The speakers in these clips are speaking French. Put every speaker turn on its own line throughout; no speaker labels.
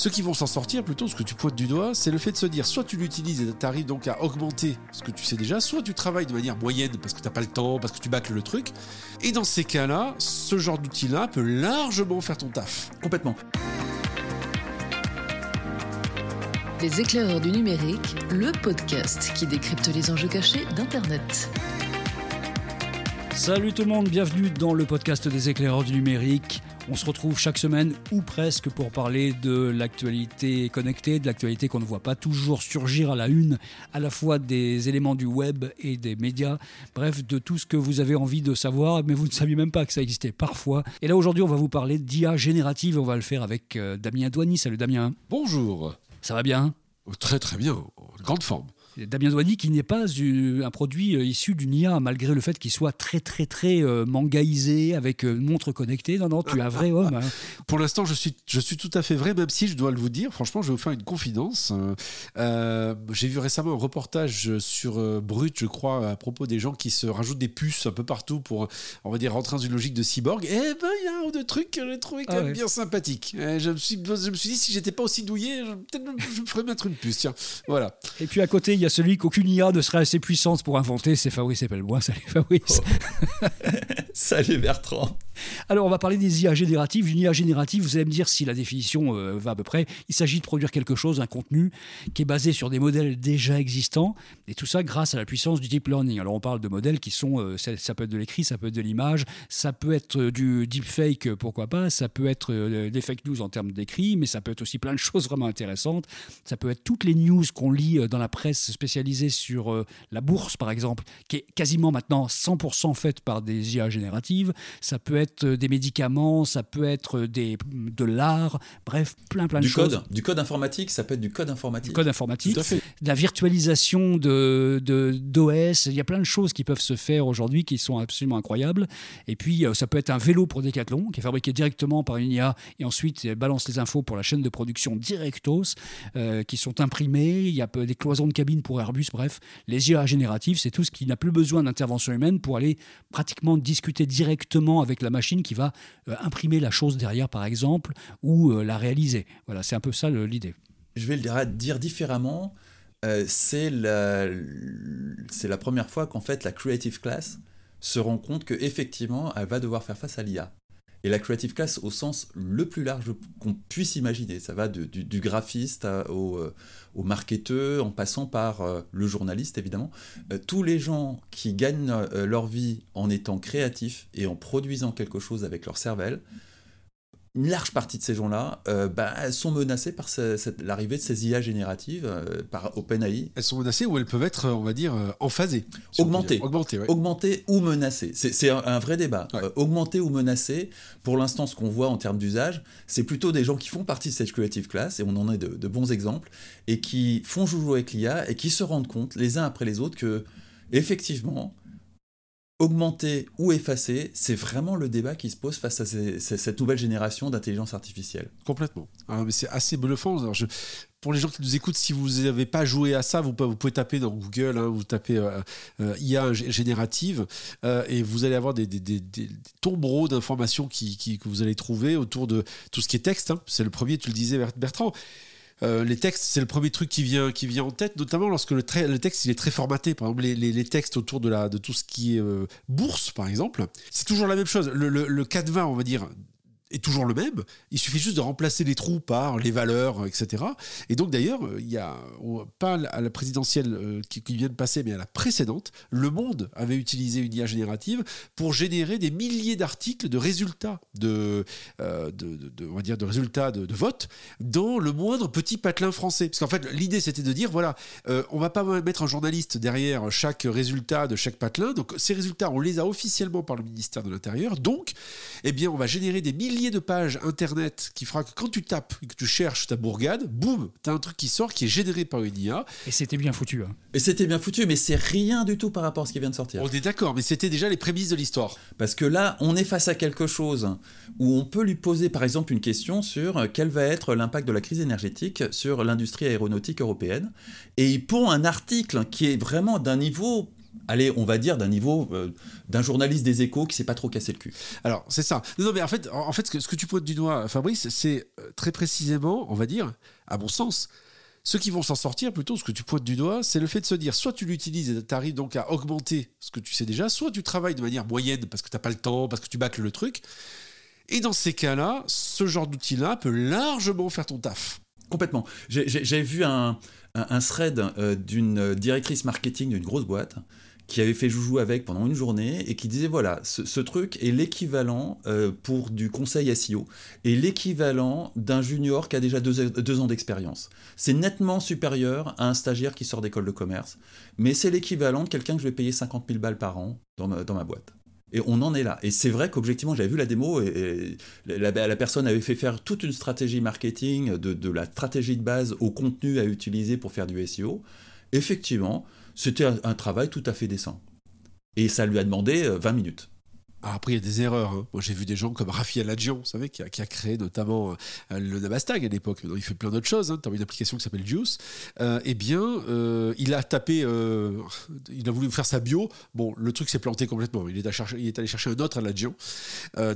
Ceux qui vont s'en sortir, plutôt, ce que tu pointes du doigt, c'est le fait de se dire soit tu l'utilises et tu arrives donc à augmenter ce que tu sais déjà, soit tu travailles de manière moyenne parce que tu n'as pas le temps, parce que tu bâcles le truc. Et dans ces cas-là, ce genre d'outil-là peut largement faire ton taf.
Complètement.
Les éclaireurs du numérique, le podcast qui décrypte les enjeux cachés d'Internet.
Salut tout le monde, bienvenue dans le podcast des éclaireurs du numérique. On se retrouve chaque semaine ou presque pour parler de l'actualité connectée, de l'actualité qu'on ne voit pas toujours surgir à la une, à la fois des éléments du web et des médias, bref, de tout ce que vous avez envie de savoir, mais vous ne saviez même pas que ça existait parfois. Et là aujourd'hui, on va vous parler d'IA générative, on va le faire avec euh, Damien Douany. Salut Damien.
Bonjour.
Ça va bien?
Très très bien, en grande forme.
Damien Douany qui n'est pas un produit euh, issu d'une IA, malgré le fait qu'il soit très très très euh, mangaïsé, avec euh, montre connectée. Non, non, tu es un vrai homme. Hein.
Pour l'instant, je suis, je suis tout à fait vrai, même si je dois le vous dire, franchement, je vais vous faire une confidence. J'ai vu récemment un reportage sur Brut, je crois, à propos des gens qui se rajoutent des puces un peu partout pour, on va dire, rentrer dans une logique de cyborg. Eh ben, il y a un ou deux trucs que j'ai trouvé quand ah même bien sympathiques. Je me, suis, je me suis dit, si j'étais pas aussi douillé, peut-être je me ferais mettre une puce. Tiens, voilà.
Et puis à côté, il y a celui qu'aucune IA ne serait assez puissante pour inventer, c'est Fabrice moi Salut Fabrice.
Oh. Salut Bertrand.
Alors, on va parler des IA génératives. Une IA générative, vous allez me dire si la définition euh, va à peu près. Il s'agit de produire quelque chose, un contenu qui est basé sur des modèles déjà existants, et tout ça grâce à la puissance du deep learning. Alors, on parle de modèles qui sont, euh, ça, peut être de l'écrit, ça peut être de l'image, ça peut être euh, du deepfake, pourquoi pas, ça peut être des fake news en termes d'écrit, mais ça peut être aussi plein de choses vraiment intéressantes. Ça peut être toutes les news qu'on lit dans la presse spécialisée sur la bourse, par exemple, qui est quasiment maintenant 100% faite par des IA génératives. Ça peut être des médicaments, ça peut être des, de l'art, bref, plein plein de
du
choses.
Code, du code informatique, ça peut être du code informatique. Du
code informatique, de la virtualisation de, d'OS, il y a plein de choses qui peuvent se faire aujourd'hui qui sont absolument incroyables. Et puis, euh, ça peut être un vélo pour Decathlon qui est fabriqué directement par une IA et ensuite balance les infos pour la chaîne de production Directos euh, qui sont imprimées. Il y a des cloisons de cabine pour Airbus, bref. Les IA génératives, c'est tout ce qui n'a plus besoin d'intervention humaine pour aller pratiquement discuter directement avec la machine qui va euh, imprimer la chose derrière, par exemple, ou euh, la réaliser. Voilà, c'est un peu ça l'idée.
Je vais le dire différemment. Euh, c'est la, la première fois qu'en fait la Creative Class se rend compte qu'effectivement, elle va devoir faire face à l'IA. Et la creative class au sens le plus large qu'on puisse imaginer. Ça va du, graphiste au, euh, au, marketeur, en passant par euh, le journaliste évidemment. Euh, tous les gens qui gagnent leur vie en étant créatifs et en produisant quelque chose avec leur cervelle, une large partie de ces gens-là euh, bah, sont menacés par l'arrivée de ces IA génératives euh, par OpenAI.
Elles sont menacées ou elles peuvent être, on va dire, euh, emphasées
Augmentées. Augmentées, ou menacées. C'est un, vrai débat. augmentées ou menacées, pour l'instant, ce qu'on voit en termes d'usage, c'est plutôt des gens qui font partie de cette creative class, et on en a de, de bons exemples, et qui font jouer avec l'IA et qui se rendent compte, les uns après les autres, que, effectivement, augmenter ou effacer, c'est vraiment le débat qui se pose face à cette nouvelle génération d'intelligence artificielle.
Complètement. Ah, mais c'est assez bluffant. pour les gens qui nous écoutent, si vous n'avez pas joué à ça, vous, pouvez taper dans Google, hein, vous tapez euh, euh, IA générative, euh, et vous allez avoir des, tombereaux d'informations que vous allez trouver autour de tout ce qui est texte. Hein. C'est le premier, tu le disais Bertrand. Euh, les textes, c'est le premier truc qui vient, qui vient en tête, notamment lorsque le, texte il est très formaté. Par exemple, les, textes autour de, la, de tout ce qui est euh, bourse, par exemple, c'est toujours la même chose. Le, le, le canevas, on va dire, est toujours le même. Il suffit juste de remplacer les trous par les valeurs, etc. Et donc d'ailleurs, il y a pas à la présidentielle euh, qui, vient de passer, mais à la précédente, Le Monde avait utilisé une IA générative pour générer des milliers d'articles de résultats de, euh, de, on va dire de résultats de, vote dans le moindre petit patelin français. Parce qu'en fait, l'idée c'était de dire voilà, euh, on va pas mettre un journaliste derrière chaque résultat de chaque patelin. Donc ces résultats, on les a officiellement par le ministère de l'Intérieur. Donc, eh bien, on va générer des milliers de pages internet qui fera que quand tu tapes et que tu cherches ta bourgade, boum, t'as un truc qui sort qui est généré par une IA.
Et c'était bien foutu. Hein.
Et c'était bien foutu, mais c'est rien du tout par rapport à ce qui vient de sortir.
On est d'accord, mais c'était déjà les prémices de l'histoire.
Parce que là, on est face à quelque chose où on peut lui poser par exemple une question sur quel va être l'impact de la crise énergétique sur l'industrie aéronautique européenne. Et il pond un article qui est vraiment d'un niveau allez, on va dire d'un niveau euh, d'un journaliste des échos qui s'est pas trop cassé le cul.
Alors, c'est ça. Non, mais en fait, en fait ce, que, ce que tu pointes du doigt, Fabrice, c'est euh, très précisément, on va dire, à mon sens, ceux qui vont s'en sortir, plutôt, ce que tu pointes du doigt, c'est le fait de se dire soit tu l'utilises et tu arrives donc à augmenter ce que tu sais déjà, soit tu travailles de manière moyenne parce que tu n'as pas le temps, parce que tu bâcles le truc. Et dans ces cas-là, ce genre d'outil-là peut largement faire ton taf.
Complètement. J'ai vu un, un, thread euh, d'une directrice marketing d'une grosse boîte qui avait fait joujou avec pendant une journée et qui disait voilà, ce, truc est l'équivalent euh, pour du conseil SEO et l'équivalent d'un junior qui a déjà deux, ans d'expérience. C'est nettement supérieur à un stagiaire qui sort d'école de commerce, mais c'est l'équivalent de quelqu'un que je vais payer 50 000 balles par an dans ma, boîte. Et on en est là. Et c'est vrai qu'objectivement, j'avais vu la démo et, la, personne avait fait faire toute une stratégie marketing, de la stratégie de base au contenu à utiliser pour faire du SEO. Effectivement, c'était un, travail tout à fait décent. Et ça lui a demandé 20 euh, minutes.
Ah, après, il y a des erreurs. Hein. Moi, j'ai vu des gens comme Rafi Aladjian, vous savez, qui a, créé notamment euh, le Navastag à l'époque. Il fait plein d'autres choses. Hein. Tu as une application qui s'appelle Juice. Euh, eh bien, il a tapé, il a voulu faire sa bio. Bon, le truc s'est planté complètement. Il est, allé chercher un autre Aladjian.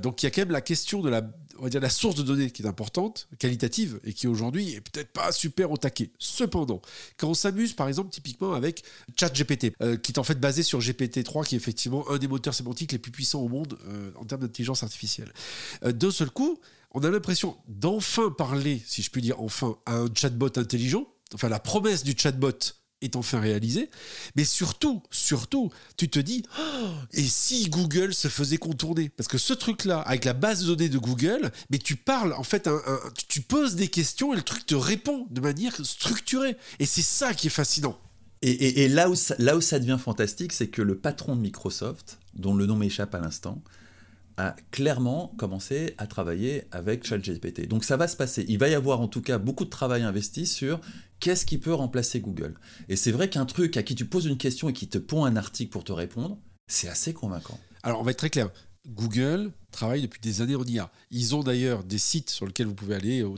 donc, il y a quand même la question de la, on va dire, la source de données qui est importante, qualitative, et qui aujourd'hui est peut-être pas super au taquet. Cependant, quand on s'amuse, par exemple, typiquement avec ChatGPT, euh, qui est en fait basé sur GPT-3, qui est effectivement un des moteurs sémantiques les plus puissants au monde euh, en termes d'intelligence artificielle. Euh, d'un seul coup, on a l'impression d'enfin parler, si je puis dire enfin, à un chatbot intelligent. Enfin, la promesse du chatbot est enfin réalisé. Mais surtout, surtout, tu te dis, oh, et si Google se faisait contourner? Parce que ce truc-là, avec la base de données de Google, mais tu parles, en fait, tu poses des questions et le truc te répond de manière structurée. Et c'est ça qui est fascinant.
Et, là, où là où ça devient fantastique, c'est que le patron de Microsoft, dont le nom m'échappe à l'instant, a clairement commencé à travailler avec ChatGPT. Donc ça va se passer. Il va y avoir en tout cas beaucoup de travail investi sur qu'est-ce qui peut remplacer Google. Et c'est vrai qu'un truc à qui tu poses une question et qui te pond un article pour te répondre, c'est assez convaincant.
Alors on va être très clair. Google travaille depuis des années en IA. Ils ont d'ailleurs des sites sur lesquels vous pouvez aller, où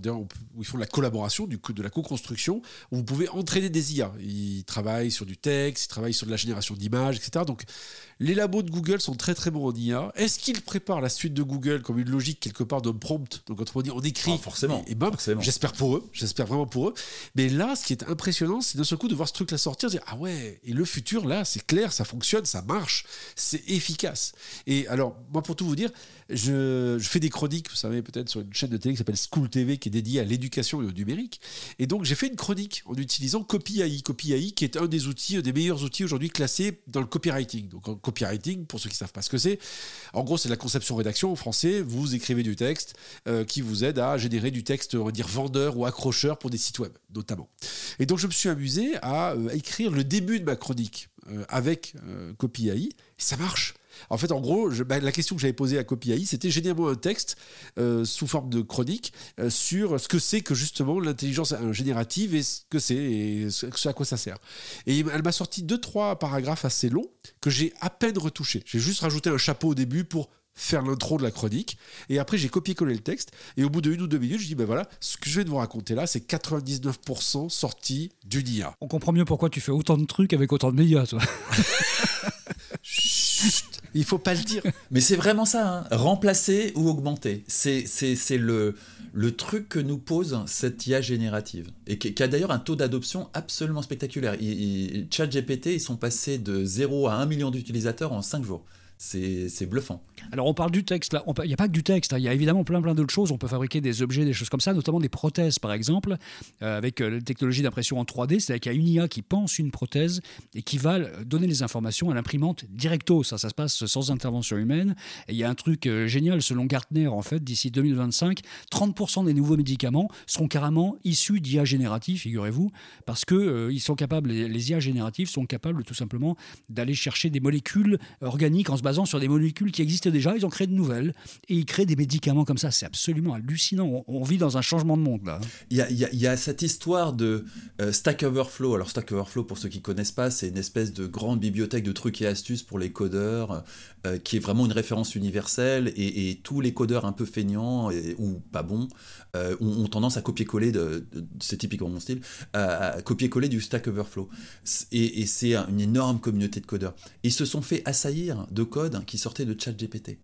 ils font de la collaboration, du coup, de la co-construction, où vous pouvez entraîner des IA. Ils travaillent sur du texte, ils travaillent sur de la génération d'images, etc. Donc les labos de Google sont très très bons en IA. Est-ce qu'ils préparent la suite de Google comme une logique quelque part d'un prompt? Donc autrement dit, on écrit.
Ah, forcément.
Et, ben, j'espère pour eux, j'espère vraiment pour eux. Mais là, ce qui est impressionnant, c'est d'un seul coup de voir ce truc-là sortir, dire ah ouais, et le futur là, c'est clair, ça fonctionne, ça marche, c'est efficace. Et alors, moi pour tout vous dire, je, fais des chroniques, vous savez, peut-être sur une chaîne de télé qui s'appelle School TV, qui est dédiée à l'éducation et au numérique. Et donc, j'ai fait une chronique en utilisant CopyAI. CopyAI, qui est un des outils, des meilleurs outils aujourd'hui classés dans le copywriting. Donc, copywriting, pour ceux qui ne savent pas ce que c'est, en gros, c'est la conception-rédaction en français. Vous écrivez du texte euh, qui vous aide à générer du texte, on va dire, vendeur ou accrocheur pour des sites web, notamment. Et donc, je me suis amusé à, euh, écrire le début de ma chronique euh, avec CopyAI. Et ça marche. En fait, en gros, bah, la question que j'avais posée à CopyAI, c'était généralement un texte euh, sous forme de chronique euh, sur ce que c'est que justement l'intelligence générative et ce que c'est et ce, à quoi ça sert. Et elle m'a sorti deux, trois paragraphes assez longs que j'ai à peine retouchés. J'ai juste rajouté un chapeau au début pour faire l'intro de la chronique. Et après, j'ai copié-collé le texte. Et au bout de une ou deux minutes, je dis, ben voilà, ce que je vais de vous raconter là, c'est 99% sorti du NIA.
On comprend mieux pourquoi tu fais autant de trucs avec autant de médias, toi.
Il faut pas le dire.
Mais c'est vraiment ça, hein. remplacer ou augmenter. C'est le, le truc que nous pose cette IA générative. Et qui, a d'ailleurs un taux d'adoption absolument spectaculaire. ChatGPT, ils sont passés de 0 à 1 million d'utilisateurs en 5 jours. C'est bluffant.
Alors on parle du texte il n'y a pas que du texte, hein. il y a évidemment plein plein d'autres choses. On peut fabriquer des objets, des choses comme ça, notamment des prothèses par exemple, euh, avec euh, la technologie d'impression en 3D, c'est-à-dire qu'il y a une IA qui pense une prothèse et qui va donner les informations à l'imprimante directo. Ça, ça se passe sans intervention humaine. Et il y a un truc euh, génial, selon Gartner en fait, d'ici 2025, 30% des nouveaux médicaments seront carrément issus d'IA génératifs, figurez-vous, parce que ils sont capables, les, les IA génératives sont capables tout simplement d'aller chercher des molécules organiques en se basant sur des molécules qui existaient déjà. Ils ont créé de nouvelles et ils créent des médicaments comme ça. C'est absolument hallucinant. On, vit dans un changement de monde là.
Il y a, cette histoire de euh, Stack Overflow. Alors Stack Overflow, pour ceux qui connaissent pas, c'est une espèce de grande bibliothèque de trucs et astuces pour les codeurs, euh, qui est vraiment une référence universelle. Et, tous les codeurs un peu feignants ou pas bons euh, ont, tendance à copier-coller, c'est typiquement mon style, à, copier-coller du Stack Overflow. Et, et c'est un- une énorme communauté de codeurs. Ils se sont fait assaillir de code qui sortait de ChatGPT.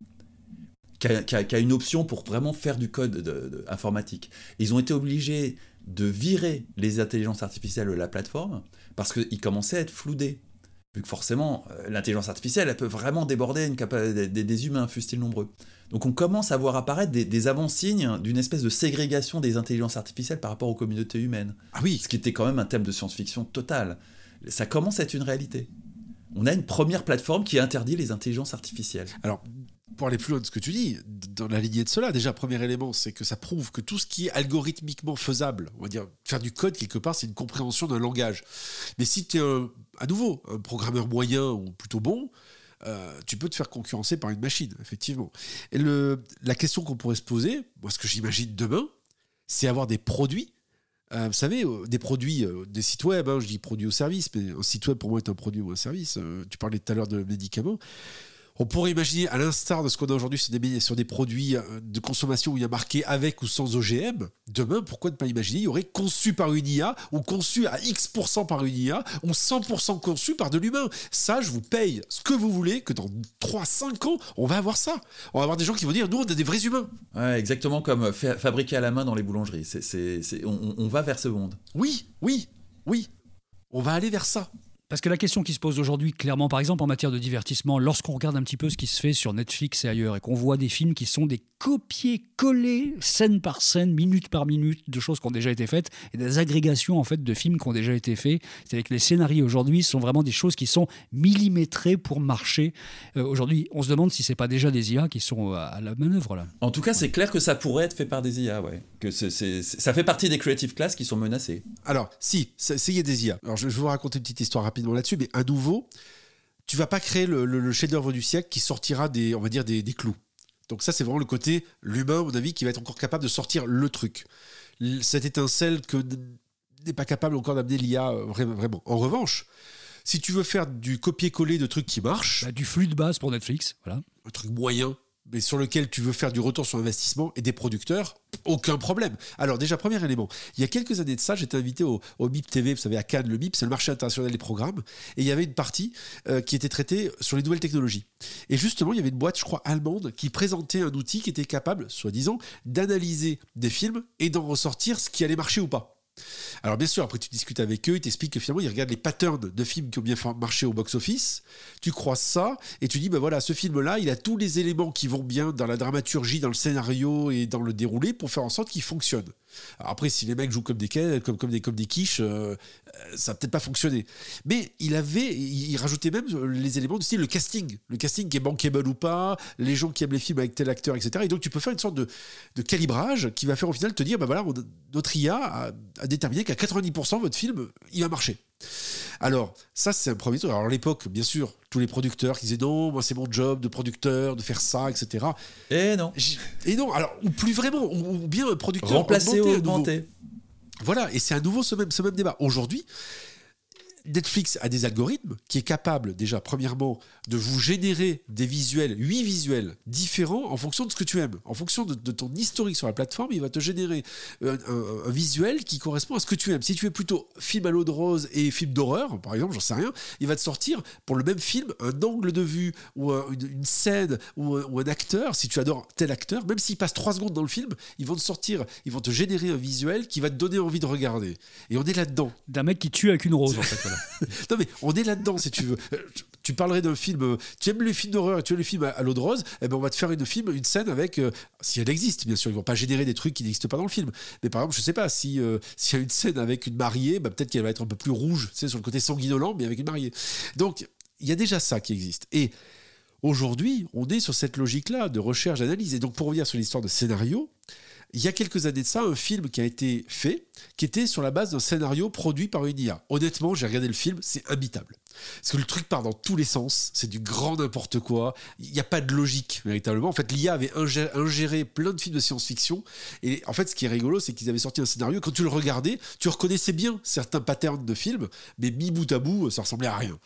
Qui a, qui a- qui a une option pour vraiment faire du code de- de- informatique. Ils ont été obligés de virer les intelligences artificielles de la plateforme parce qu'ils commençaient à être floudés. Vu que forcément, euh, l'intelligence artificielle, elle peut vraiment déborder une des, des- humains, fussent-ils nombreux. Donc on commence à voir apparaître des, des avant-signes d'une espèce de ségrégation des intelligences artificielles par rapport aux communautés humaines.
Ah oui,
Ce qui était quand même un thème de science-fiction total. Ça commence à être une réalité. On a une première plateforme qui interdit les intelligences artificielles.
Alors, pour aller plus loin de ce que tu dis, dans la lignée de cela, déjà, premier élément, c'est que ça prouve que tout ce qui est algorithmiquement faisable, on va dire, faire du code quelque part, c'est une compréhension d'un langage. Mais si tu es, un- à nouveau, un programmeur moyen ou plutôt bon, euh, tu peux te faire concurrencer par une machine, effectivement. Et la question qu'on pourrait se poser, moi, ce que j'imagine demain, c'est avoir des produits. Euh, vous savez, euh, des produits, euh, des sites web, hein, je dis produits ou services, mais un site web pour moi est un produit ou un service. Tu parlais tout à l'heure de médicaments. On pourrait imaginer, à l'instar de ce qu'on a aujourd'hui sur des, sur des produits euh, de consommation où il y a marqué avec ou sans OGM, demain, pourquoi ne pas imaginer, il y aurait conçu par une IA, ou conçu à X% par une IA, ou 100% conçu par de l'humain. Ça, je vous paye ce que vous voulez, que dans 3-5 ans, on va avoir ça. On va avoir des gens qui vont dire, nous, on est des vrais humains.
Ouais, exactement comme fa- fabriqué à la main dans les boulangeries. C'est- on va vers ce monde.
Oui, oui, oui. On va aller vers ça.
Parce que la question qui se pose aujourd'hui, clairement, par exemple en matière de divertissement, lorsqu'on regarde un petit peu ce qui se fait sur Netflix et ailleurs, et qu'on voit des films qui sont des copier-coller, scène par scène, minute par minute, de choses qui ont déjà été faites, et des agrégations en fait de films qui ont déjà été faits. C'est-à-dire que les scénarios aujourd'hui sont vraiment des choses qui sont millimétrées pour marcher. Euh, aujourd'hui, on se demande si c'est pas déjà des IA qui sont à, à la manœuvre là.
En tout cas, c'est clair que ça pourrait être fait par des IA, ouais. Que c'est, c'est- c'est- ça fait partie des creative classes qui sont menacées.
Alors, si, c'est c'est- il y a des IA. Alors, je, je vais vous raconter une petite histoire rapidement là-dessus, mais à nouveau, tu vas pas créer le, le- le chef-d'œuvre du siècle qui sortira des, on va dire, des, des clous. Donc ça, c'est vraiment le côté, l'humain, à mon avis, qui va être encore capable de sortir le truc. Cette étincelle que n'est pas capable encore d'amener l'IA euh, vraiment, vraiment. En revanche, si tu veux faire du copier-coller de trucs qui marchent,
Bah, du flux de base pour Netflix, voilà.
un truc moyen, mais sur lequel tu veux faire du retour sur investissement et des producteurs, aucun problème. Alors déjà, premier élément, il y a quelques années de ça, j'étais invité au, au MIP TV, vous savez, à Cannes, le MIP, c'est le marché international des programmes, et il y avait une partie euh, qui était traitée sur les nouvelles technologies. Et justement, il y avait une boîte, je crois, allemande, qui présentait un outil qui était capable, soi-disant, d'analyser des films et d'en ressortir ce qui allait marcher ou pas. Alors bien sûr, après tu discutes avec eux, ils t'expliquent que finalement ils regardent les patterns de films qui ont bien marché au box-office, tu croises ça et tu dis, ben voilà, ce film-là, il a tous les éléments qui vont bien dans la dramaturgie, dans le scénario et dans le déroulé pour faire en sorte qu'il fonctionne. Après, si les mecs jouent comme des, comme, comme des, comme des quiches, euh, ça va peut-être pas fonctionner. Mais il avait, il, rajoutait même les éléments du style le casting, le casting qui est bankable ou pas, les gens qui aiment les films avec tel acteur, etc. Et donc tu peux faire une sorte de, de calibrage qui va faire au final te dire, ben voilà, notre IA a, a déterminé qu'à 90% votre film, il va marcher. Alors, ça, c'est un premier truc. Alors, à l'époque, bien sûr, tous les producteurs qui disaient non, moi, c'est mon job de producteur, de faire ça, etc.
Et non.
J- Et non, alors, ou plus vraiment, ou, ou bien un producteur.
Remplacer ou
augmenté à nouveau.
augmenter.
Voilà, et c'est à nouveau ce même, ce même débat. Aujourd'hui, Netflix a des algorithmes qui est capable déjà, premièrement, de vous générer des visuels, huit visuels différents en fonction de ce que tu aimes. En fonction de, ton historique sur la plateforme, il va te générer un, un- visuel qui correspond à ce que tu aimes. Si tu es plutôt film à l'eau de rose et film d'horreur, par exemple, j'en sais rien, il va te sortir pour le même film un angle de vue ou un- une, scène ou un, ou un acteur. Si tu adores tel acteur, même s'il passe trois secondes dans le film, ils vont te sortir, ils vont te générer un visuel qui va te donner envie de regarder. Et on est là-dedans.
D'un mec qui tue avec une rose, en fait.
Non mais on est là-dedans si tu veux. Euh, tu- parlerais d'un film, euh, tu aimes les films d'horreur et tu aimes les films à, l'eau de rose, eh ben on va te faire une film, une scène avec, euh, si elle existe bien sûr, ils vont pas générer des trucs qui n'existent pas dans le film. Mais par exemple, je sais pas, si euh, s'il y a une scène avec une mariée, bah, peut-être qu'elle va être un peu plus rouge, tu sur le côté sanguinolent, mais avec une mariée. Donc il y a déjà ça qui existe. Et aujourd'hui, on est sur cette logique-là de recherche, d'analyse. Et donc pour revenir sur l'histoire de scénario, il y a quelques années de ça, un film qui a été fait, qui était sur la base d'un scénario produit par une IA. Honnêtement, j'ai regardé le film, c'est imbitable. Parce que le truc part dans tous les sens, c'est du grand n'importe quoi, il n'y a pas de logique véritablement. En fait, l'IA avait ingéré plein de films de science-fiction, et en fait, ce qui est rigolo, c'est qu'ils avaient sorti un scénario, quand tu le regardais, tu reconnaissais bien certains patterns de films, mais mis bout à bout, ça ressemblait à rien.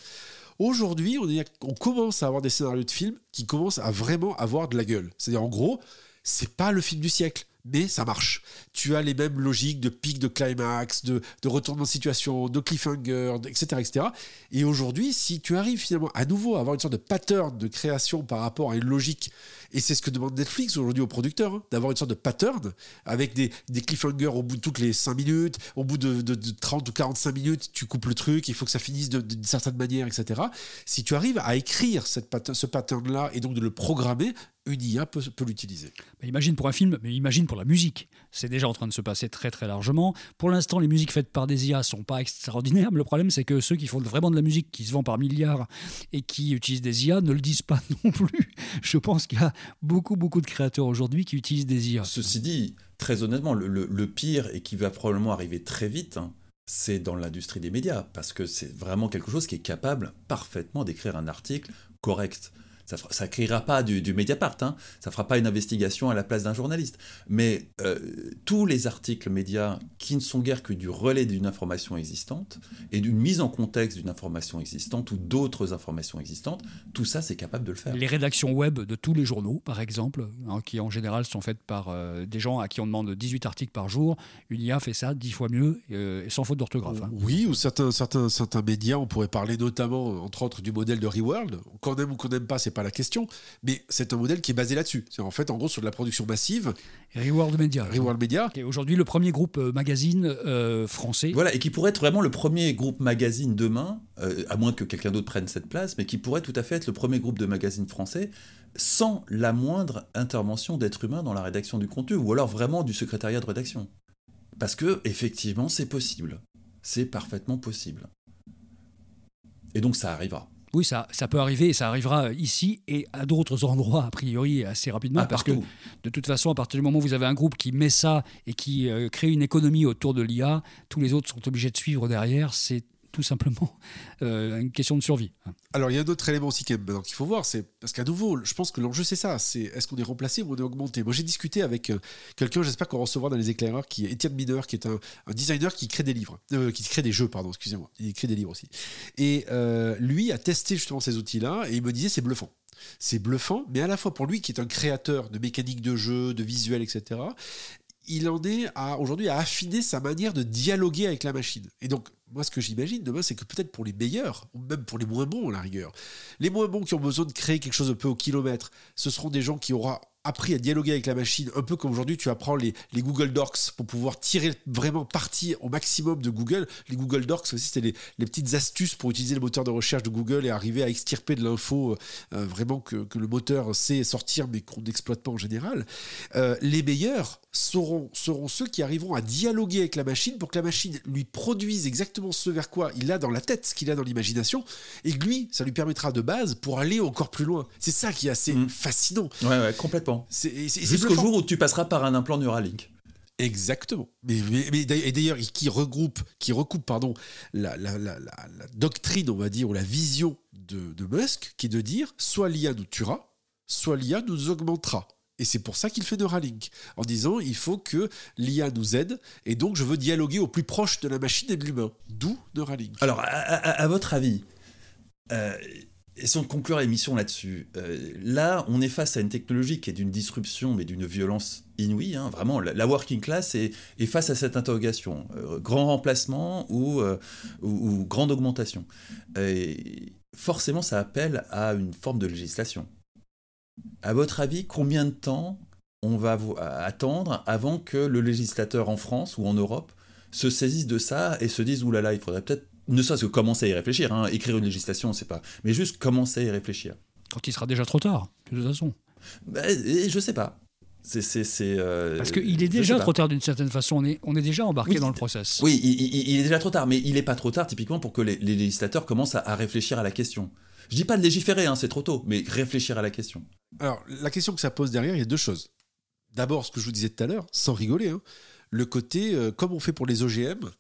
Aujourd'hui, on, on, commence à avoir des scénarios de films qui commencent à vraiment avoir de la gueule. C'est-à-dire, en gros, c'est pas le film du siècle mais ça marche. Tu as les mêmes logiques de pic de climax, de, retournement de situation, de cliffhanger, etc. etc. Et aujourd'hui, si tu arrives finalement à nouveau à avoir une sorte de pattern de création par rapport à une logique, et c'est ce que demande Netflix aujourd'hui aux producteurs, hein, d'avoir une sorte de pattern avec des, cliffhangers au bout de toutes les 5 minutes, au bout de, 30 ou 45 minutes, tu coupes le truc, il faut que ça finisse d'une certaine manière, etc. Si tu arrives à écrire ce pattern-là et donc de le programmer, une IA peut, l'utiliser.
imagine pour un film, mais imagine pour la musique. C'est déjà en train de se passer très très largement. Pour l'instant, les musiques faites par des IA sont pas extraordinaires. Mais le problème, c'est que ceux qui font vraiment de la musique, qui se vend par milliards et qui utilisent des IA, ne le disent pas non plus. Je pense qu'il y a beaucoup beaucoup de créateurs aujourd'hui qui utilisent des IA.
Ceci dit, très honnêtement, le, pire et qui va probablement arriver très vite. Hein, c'est dans l'industrie des médias, parce que c'est vraiment quelque chose qui est capable parfaitement d'écrire un article correct ça ne créera pas du, du Mediapart, hein, ça fera pas une investigation à la place d'un journaliste. Mais euh, tous les articles médias qui ne sont guère que du relais d'une information existante et d'une mise en contexte d'une information existante ou d'autres informations existantes, tout ça, c'est capable de le faire.
Les rédactions web de tous les journaux, par exemple, hein, qui en général sont faites par euh, des gens à qui on demande 18 articles par jour, une IA fait ça 10 fois mieux euh, et sans faute d'orthographe. Hein.
Oui, ou certains, certains, certains médias, on pourrait parler notamment, entre autres, du modèle de Reworld. Qu'on aime ou qu'on n'aime pas, c'est pas la question, mais c'est un modèle qui est basé là-dessus. C'est en fait, en gros, sur de la production massive.
Reward Media.
Reward Media.
Qui est aujourd'hui le premier groupe euh, magazine euh, français.
Voilà, et qui pourrait être vraiment le premier groupe magazine demain, euh, à moins que quelqu'un d'autre prenne cette place, mais qui pourrait tout à fait être le premier groupe de magazine français sans la moindre intervention d'être humain dans la rédaction du contenu, ou alors vraiment du secrétariat de rédaction. Parce que, effectivement, c'est possible. C'est parfaitement possible. Et donc ça arrivera.
Oui, ça, ça peut arriver et ça arrivera ici et à d'autres endroits, a priori, assez rapidement.
Ah,
parce que de toute façon, à partir du moment où vous avez un groupe qui met ça et qui euh, crée une économie autour de l'IA, tous les autres sont obligés de suivre derrière. C'est tout simplement euh, une question de survie.
Alors il y a un autre élément aussi qu'il faut voir, c'est parce qu'à nouveau, je pense que l'enjeu c'est ça, c'est est-ce qu'on est remplacé ou on est augmenté? Moi j'ai discuté avec euh, quelqu'un, j'espère qu'on recevra dans les éclaireurs, qui est Étienne Mineur, qui est un, designer qui crée des livres, euh, qui crée des jeux, pardon, excusez-moi, il crée des livres aussi. Et lui a testé justement ces outils-là et il me disait c'est bluffant. C'est bluffant, mais à la fois pour lui qui est un créateur de mécanique de jeu, de visuel, etc il en est aujourd'hui à affiner sa manière de dialoguer avec la machine. Et donc, moi, ce que j'imagine demain, c'est que peut-être pour les meilleurs, ou même pour les moins bons, à la rigueur, les moins bons qui ont besoin de créer quelque chose un peu au kilomètre, ce seront des gens qui auront appris à dialoguer avec la machine, un peu comme aujourd'hui tu apprends les, les, Google Docs pour pouvoir tirer vraiment parti au maximum de Google. Les Google Docs aussi, c'était les, les, petites astuces pour utiliser le moteur de recherche de Google et arriver à extirper de l'info euh, euh, vraiment que, que, le moteur sait sortir mais qu'on n'exploite pas en général. Euh, les meilleurs seront, seront ceux qui arriveront à dialoguer avec la machine pour que la machine lui produise exactement ce vers quoi il a dans la tête, ce qu'il a dans l'imagination, et que lui, ça lui permettra de base pour aller encore plus loin. C'est ça qui est assez mm. fascinant.
Ouais, ouais, complètement. Jusqu'au jour où tu passeras par un implant Neuralink.
Exactement. Mais, et d'ailleurs, qui regroupe, qui recoupe, pardon, la, doctrine, on va dire, ou la vision de, de Musk, qui est de dire soit l'IA nous tuera, soit l'IA nous augmentera. Et c'est pour ça qu'il fait Neuralink, en disant il faut que l'IA nous aide, et donc je veux dialoguer au plus proche de la machine et de l'humain. D'où Neuralink.
Alors, à, votre avis, euh, essayons de conclure l'émission là-dessus. Euh, là, on est face à une technologie qui est d'une disruption, mais d'une violence inouïe. Hein. vraiment, la, working class est, face à cette interrogation euh, grand remplacement ou, ou, grande augmentation. Forcément, ça appelle à une forme de législation. À votre avis, combien de temps on va attendre avant que le législateur en France ou en Europe se saisisse de ça et se dise oulala, il faudrait peut-être ne serait-ce que commencer à y réfléchir. Hein. Écrire une législation, c'est pas, mais juste commencer à y réfléchir.
Quand il sera déjà trop tard, de toute façon.
Ben, je sais pas. C'est, euh,
Parce qu'il est déjà trop tard d'une certaine façon, on est, on est déjà embarqué dans le process.
Oui, il, est déjà trop tard, mais il n'est pas trop tard typiquement pour que les, législateurs commencent à, réfléchir à la question. Je dis pas de légiférer, hein, c'est trop tôt, mais réfléchir à la question.
Alors, la question que ça pose derrière, il y a deux choses. d'abord ce que je vous disais tout à l'heure, sans rigoler, hein, le côté, euh, comme on fait pour les OGM,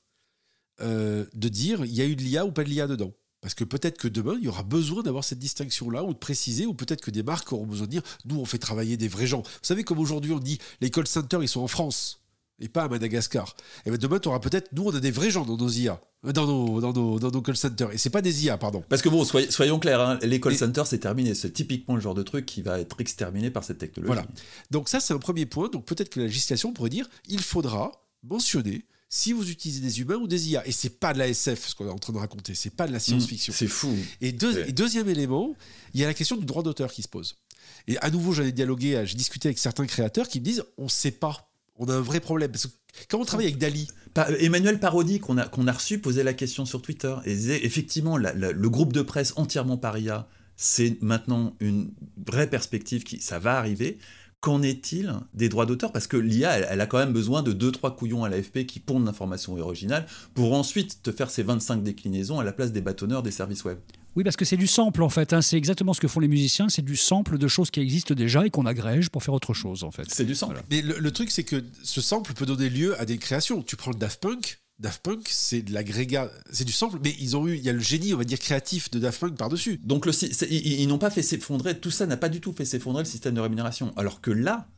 euh, de dire il y a eu de l'IA ou pas de l'IA dedans. Parce que peut-être que demain, il y aura besoin d'avoir cette distinction-là, ou de préciser, ou peut-être que des marques auront besoin de dire nous, on fait travailler des vrais gens. Vous savez, comme aujourd'hui, on dit les call centers, ils sont en France et pas à Madagascar. Et bien demain, tu auras peut-être, nous, on a des vrais gens dans nos IA, euh, dans nos, dans nos, dans nos call centers. Et c'est pas des IA, pardon.
Parce que bon, soyons, soyons clairs, hein, les call
Et-
centers, c'est terminé. C'est typiquement le genre de truc qui va être exterminé par cette technologie.
Voilà. Donc ça, c'est un premier point. Donc peut-être que la législation pourrait dire il faudra mentionner si vous utilisez des humains ou des IA. Et c'est pas de la SF, ce qu'on est en train de raconter. C'est pas de la
Mmh,
science-fiction.
C'est fou.
Et, deux-
Ouais.
et deuxième élément, il y a la question du droit d'auteur qui se pose. Et à nouveau, j'en ai dialogué, j'ai discuté avec certains créateurs qui me disent on ne sait pas. On a un vrai problème. Parce que quand on travaille avec Dali,
Emmanuel Parodi, qu'on a, qu'on a reçu, posait la question sur Twitter et disait effectivement, la- la- le groupe de presse entièrement par IA, c'est maintenant une vraie perspective qui ça va arriver. Qu'en est-il des droits d'auteur? Parce que l'IA, elle, elle a quand même besoin de 2-3 couillons à l'AFP qui pondent l'information originale pour ensuite te faire ces 25 déclinaisons à la place des bâtonneurs des services web.
Oui, parce que c'est du sample en fait. hein. C'est exactement ce que font les musiciens. C'est du sample de choses qui existent déjà et qu'on agrège pour faire autre chose en fait.
C'est du sample.
mais le, le truc, c'est que ce sample peut donner lieu à des créations. Tu prends le Daft Punk. Daft Punk, c'est de l'agrégat, c'est du sample, mais ils ont eu, il y a le génie, on va dire, créatif de Daft Punk par-dessus.
Donc le, ils, ils n'ont pas fait s'effondrer, tout ça n'a pas du tout fait s'effondrer le système de rémunération. Alors que là,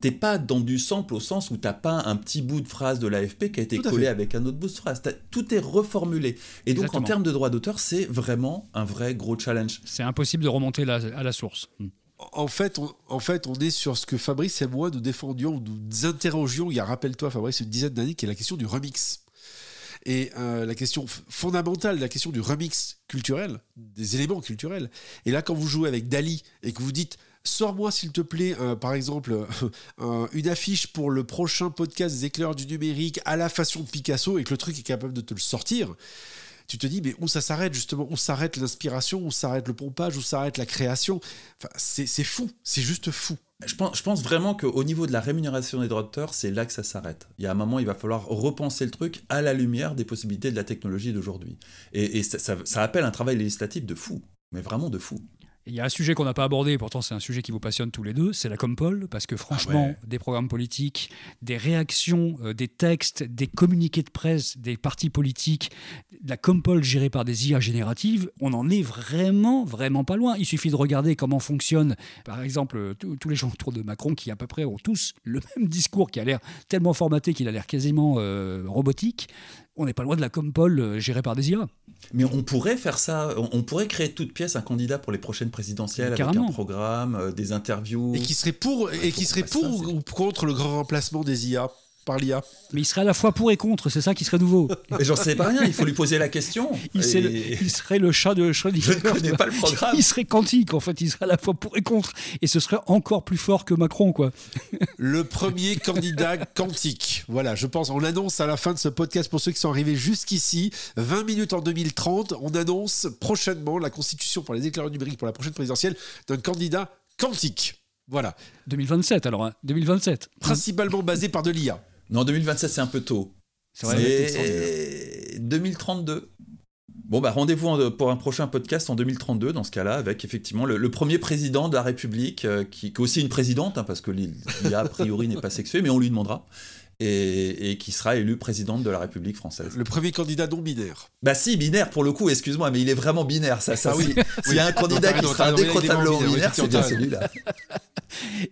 t'es pas dans du sample au sens où t'as pas un petit bout de phrase de l'AFP qui a été collé
fait.
avec un autre bout de phrase. Tout est reformulé. Et donc en termes de droit d'auteur, c'est vraiment un vrai gros challenge.
C'est impossible de remonter la- à la source. Hmm.
En fait, on, en fait, on est sur ce que Fabrice et moi nous défendions, nous interrogions, il y a, rappelle-toi Fabrice, une dizaine d'années, qui est la question du remix. Et euh, la question fondamentale, la question du remix culturel, des éléments culturels. Et là, quand vous jouez avec Dali et que vous dites, sors-moi s'il te plaît, par exemple, une affiche pour le prochain podcast des éclairs du numérique à la façon de Picasso et que le truc est capable de te le sortir, tu te dis, mais où ça s'arrête justement? Où s'arrête l'inspiration? Où s'arrête le pompage? Où s'arrête la création? C'est fou, c'est juste fou.
Je pense, vraiment qu'au niveau de la rémunération des droits d'auteur, c'est là que ça s'arrête. Il y a un moment, il va falloir repenser le truc à la lumière des possibilités de la technologie d'aujourd'hui. Et, ça appelle un travail législatif de fou, mais vraiment de fou.
Il y a un sujet qu'on n'a pas abordé, pourtant c'est un sujet qui vous passionne tous les deux, c'est la Compol, parce que franchement,
ouais.
des programmes politiques, des réactions, euh, des textes, des communiqués de presse, des partis politiques, la Compol gérée par des IA génératives, on en est vraiment, vraiment pas loin. Il suffit de regarder comment fonctionne, par exemple, tous tous les gens autour de Macron qui à peu près ont tous le même discours qui a l'air tellement formaté qu'il a l'air quasiment euh, robotique. On n'est pas loin de la Compol euh, gérée par des IA.
Mais on pourrait faire ça, on, pourrait créer de toute pièce un candidat pour les prochaines présidentielles avec un programme, euh, des interviews.
Et qui serait pour, et qui
faut
serait
qu'on fasse
pour
ça, c'est-
ou contre le grand remplacement des IA par l'IA
Mais il serait à la fois pour et contre, c'est ça qui serait nouveau.
Mais j'en sais pas rien, il faut lui poser la question.
Il, serait le,
Et-
il serait le chat de Schrödinger.
Je ne connais pas le programme.
Il serait quantique, en fait. Il serait à la fois pour et contre. Et ce serait encore plus fort que Macron, quoi.
Le premier candidat quantique. Voilà, je pense, on l'annonce à la fin de ce podcast pour ceux qui sont arrivés jusqu'ici. 20 minutes en 2030, on annonce prochainement la constitution pour les éclaireurs numériques pour la prochaine présidentielle d'un candidat quantique. Voilà,
2027, alors. hein. 2027.
principalement basé par de l'IA.
Non, 2027, c'est un peu tôt.
C'est vrai.
C'est 2032. Bon, bah rendez-vous en- pour un prochain podcast en 2032, dans ce cas-là, avec effectivement le, le premier président de la République, euh, qui, qui est aussi une présidente, hein, parce que l'IA, a priori, n'est pas sexuée, mais on lui demandera, et, et qui sera élu présidente de la République française.
Le premier candidat non binaire.
Bah si, binaire pour le coup, excuse-moi, mais il est vraiment binaire, ça. ça
Ah oui.
si- S'il y a un candidat
Non, t'as
qui sera indécrotablement binaire, c'est bien celui-là.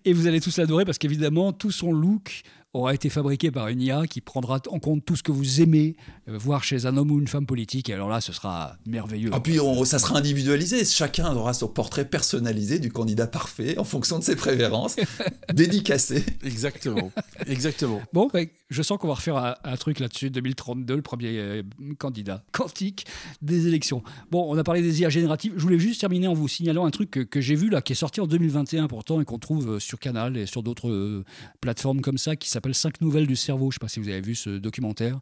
Et vous allez tous l'adorer parce qu'évidemment, tout son look aura été fabriqué par une IA qui prendra en compte tout ce que vous aimez euh, voir chez un homme ou une femme politique. Et alors là, ce sera merveilleux.
Ah, puis on- ça sera individualisé. Chacun aura son portrait personnalisé du candidat parfait en fonction de ses préférences, dédicacé.
Exactement. Exactement.
Bon, ben, je sens qu'on va refaire un, un truc là-dessus, 2032, le premier euh, candidat quantique des élections. Bon, on a parlé des IA génératives. Je voulais juste terminer en vous signalant un truc que, que j'ai vu là, qui est sorti en 2021 pourtant et qu'on trouve euh, sur Canal et sur d'autres euh, plateformes comme ça, qui s'appelle s'appelle 5 nouvelles du cerveau. Je ne sais pas si vous avez vu ce documentaire,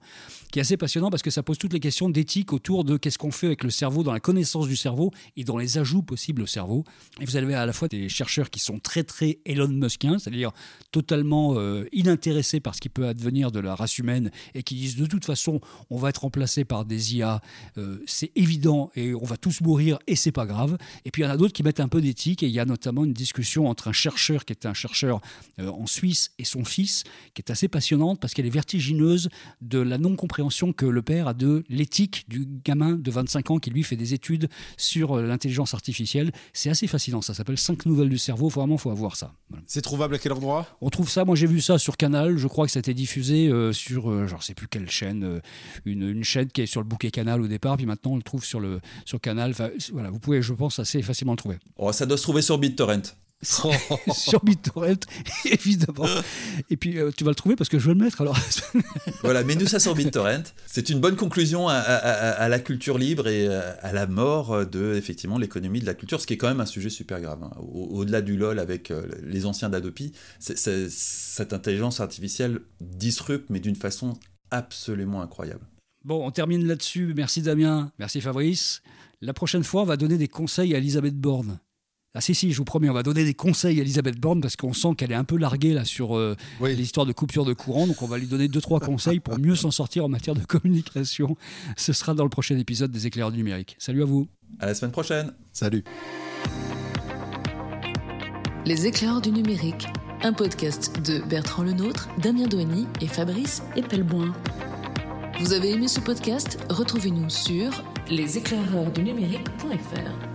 qui est assez passionnant parce que ça pose toutes les questions d'éthique autour de qu'est-ce qu'on fait avec le cerveau, dans la connaissance du cerveau et dans les ajouts possibles au cerveau. Et vous avez à la fois des chercheurs qui sont très très Elon Muskiens, c'est-à-dire totalement euh, inintéressés par ce qui peut advenir de la race humaine et qui disent de toute façon on va être remplacé par des IA, euh, c'est évident et on va tous mourir et c'est pas grave. Et puis il y en a d'autres qui mettent un peu d'éthique et il y a notamment une discussion entre un chercheur qui est un chercheur euh, en Suisse et son fils qui est assez passionnante parce qu'elle est vertigineuse de la non-compréhension que le père a de l'éthique du gamin de 25 ans qui lui fait des études sur euh, l'intelligence artificielle. C'est assez fascinant, ça s'appelle 5 nouvelles du cerveau, vraiment faut avoir ça. Voilà.
C'est trouvable à quel endroit?
On trouve ça, moi j'ai vu ça sur Canal, je crois que ça a été diffusé euh, sur, euh, je ne sais plus quelle chaîne, euh, une, une chaîne qui est sur le bouquet Canal au départ, puis maintenant on le trouve sur, le, sur Canal. Enfin, voilà, vous pouvez, je pense, assez facilement le trouver.
Oh, ça doit se trouver sur BitTorrent.
sur BitTorrent, évidemment. Et puis euh, tu vas le trouver parce que je vais le mettre alors.
Voilà, mets-nous ça sur BitTorrent. C'est une bonne conclusion à, à- à- à la culture libre et euh, à la mort de effectivement l'économie de la culture, ce qui est quand même un sujet super grave. hein. Au- Au-delà du LOL avec euh, les anciens d'Adopi, cette intelligence artificielle disrupte, mais d'une façon absolument incroyable.
Bon, on termine là-dessus. Merci Damien, merci Fabrice. La prochaine fois, on va donner des conseils à Elisabeth Borne. Ah si, si, je vous promets, on va donner des conseils à Elisabeth Borne parce qu'on sent qu'elle est un peu larguée là sur euh,
Oui.
l'histoire de coupure de courant. Donc on va lui donner deux, trois conseils pour mieux s'en sortir en matière de communication. Ce sera dans le prochain épisode des éclaireurs du numérique. Salut à vous.
À la semaine prochaine!
Salut.
Les éclaireurs du numérique, un podcast de Bertrand Lenôtre, Damien Douany et Fabrice Epelboin. Vous avez aimé ce podcast? Retrouvez-nous sur leséclaireurdunumérique.fr.